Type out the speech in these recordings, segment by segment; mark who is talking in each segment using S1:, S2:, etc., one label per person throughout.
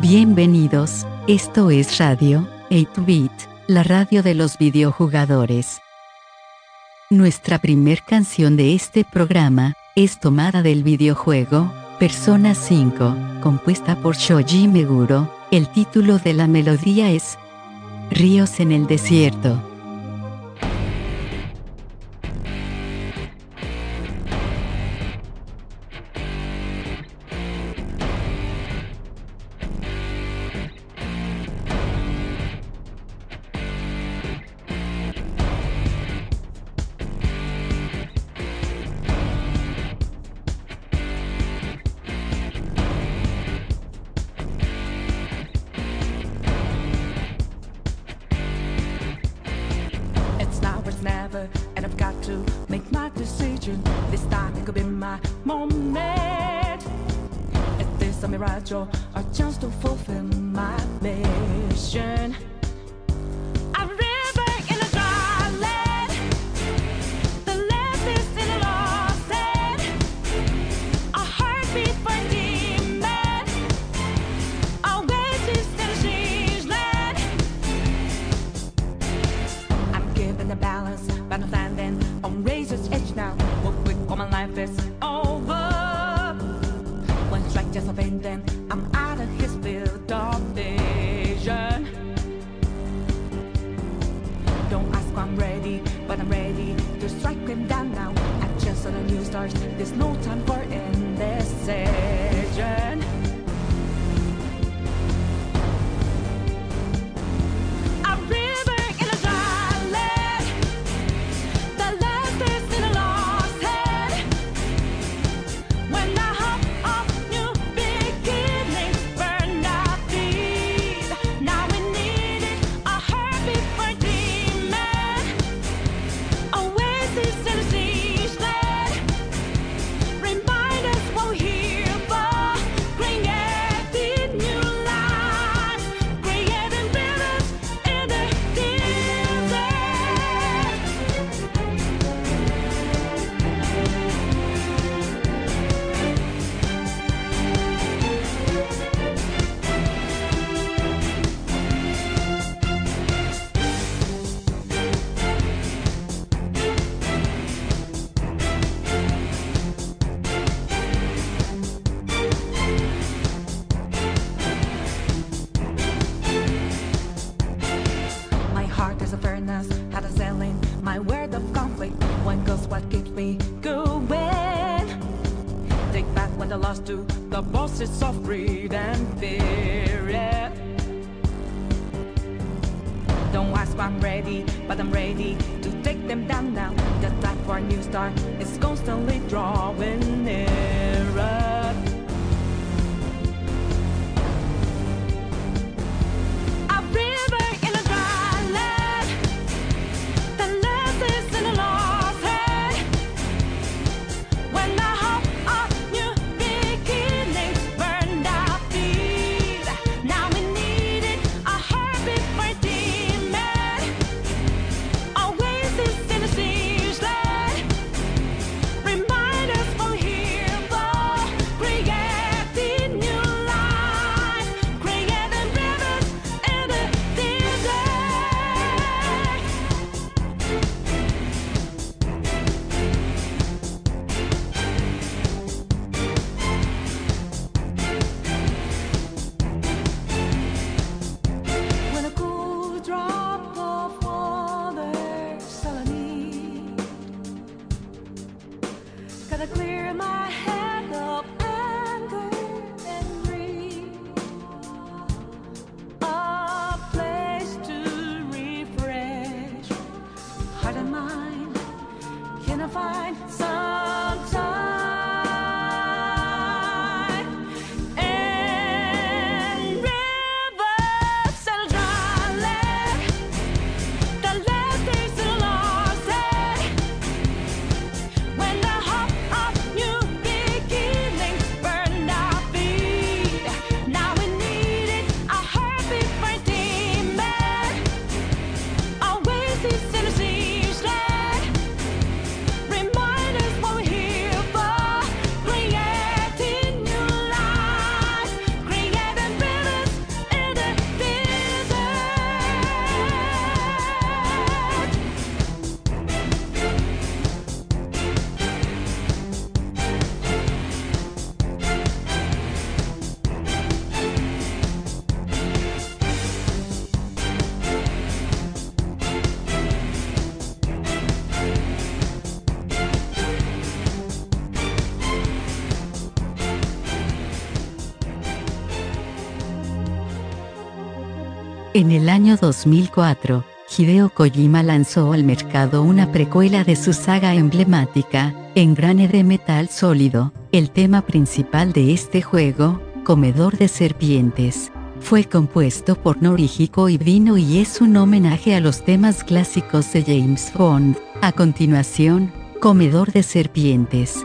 S1: Bienvenidos, esto es Radio 8-Bit, la radio de los videojugadores. Nuestra primer canción de este programa es tomada del videojuego Persona 5, compuesta por Shoji Meguro. El título de la melodía es Ríos en el desierto.
S2: my moment. This a mirage or a chance to fulfill my mission? There's no time for endless. to the bosses of greed and fear. Yeah. Don't ask why I'm ready, but I'm ready to take them down now. The time for a new start is constantly drawing to find
S1: En el año 2004, Hideo Kojima lanzó al mercado una precuela de su saga emblemática, Engrane de Metal Sólido. El tema principal de este juego, Comedor de Serpientes, fue compuesto por Norihiko Ibino y es un homenaje a los temas clásicos de James Bond. A continuación, Comedor de Serpientes.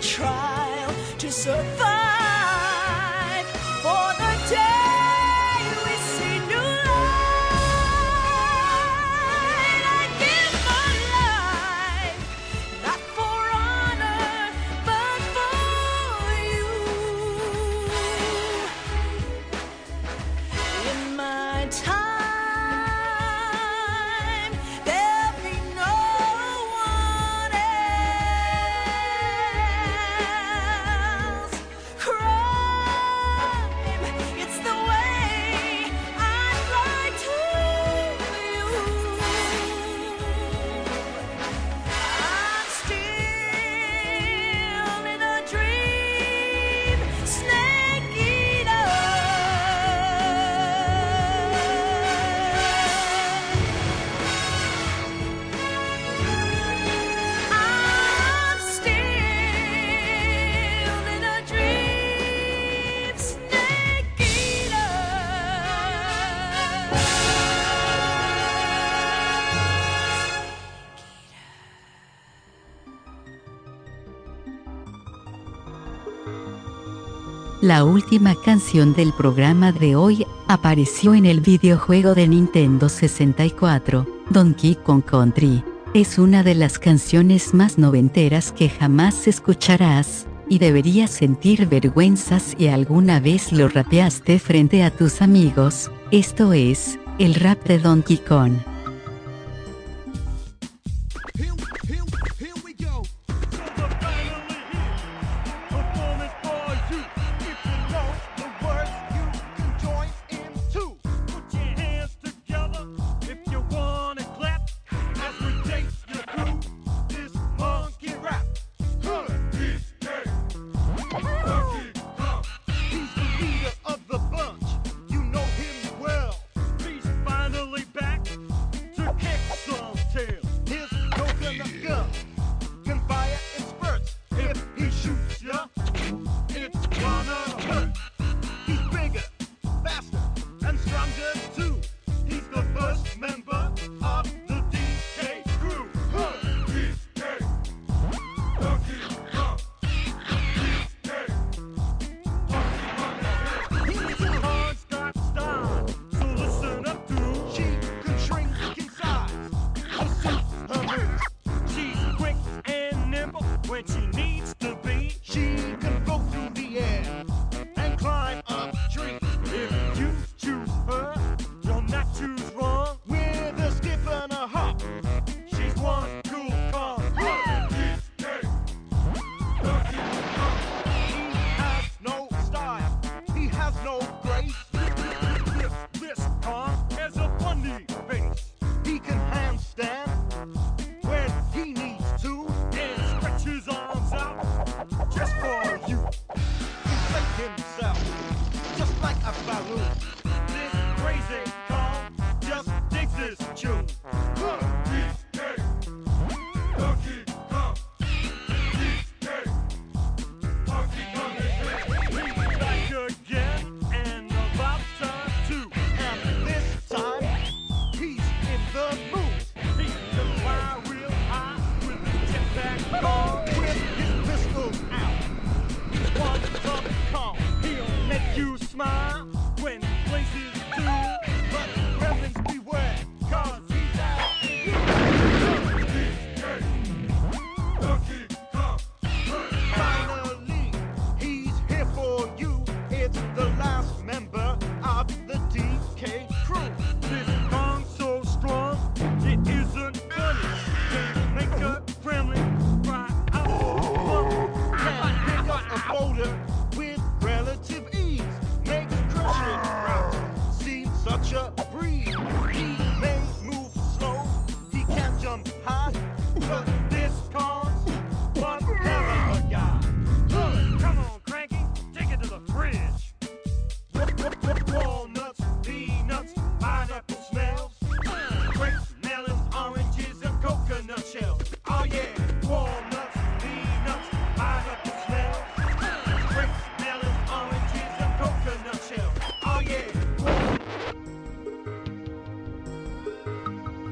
S3: Trial to survive
S1: La última canción del programa de hoy apareció en el videojuego de Nintendo 64, Donkey Kong Country. Es una de las canciones más noventeras que jamás escucharás, y deberías sentir vergüenza si alguna vez lo rapeaste frente a tus amigos. Esto es, el rap de Donkey Kong.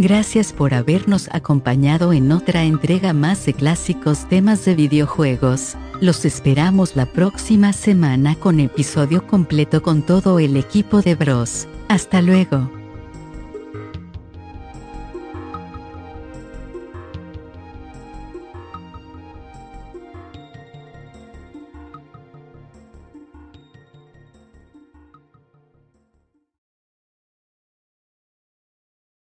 S1: Gracias por habernos acompañado en otra entrega más de clásicos temas de videojuegos. Los esperamos la próxima semana con episodio completo con todo el equipo de Bros. Hasta luego.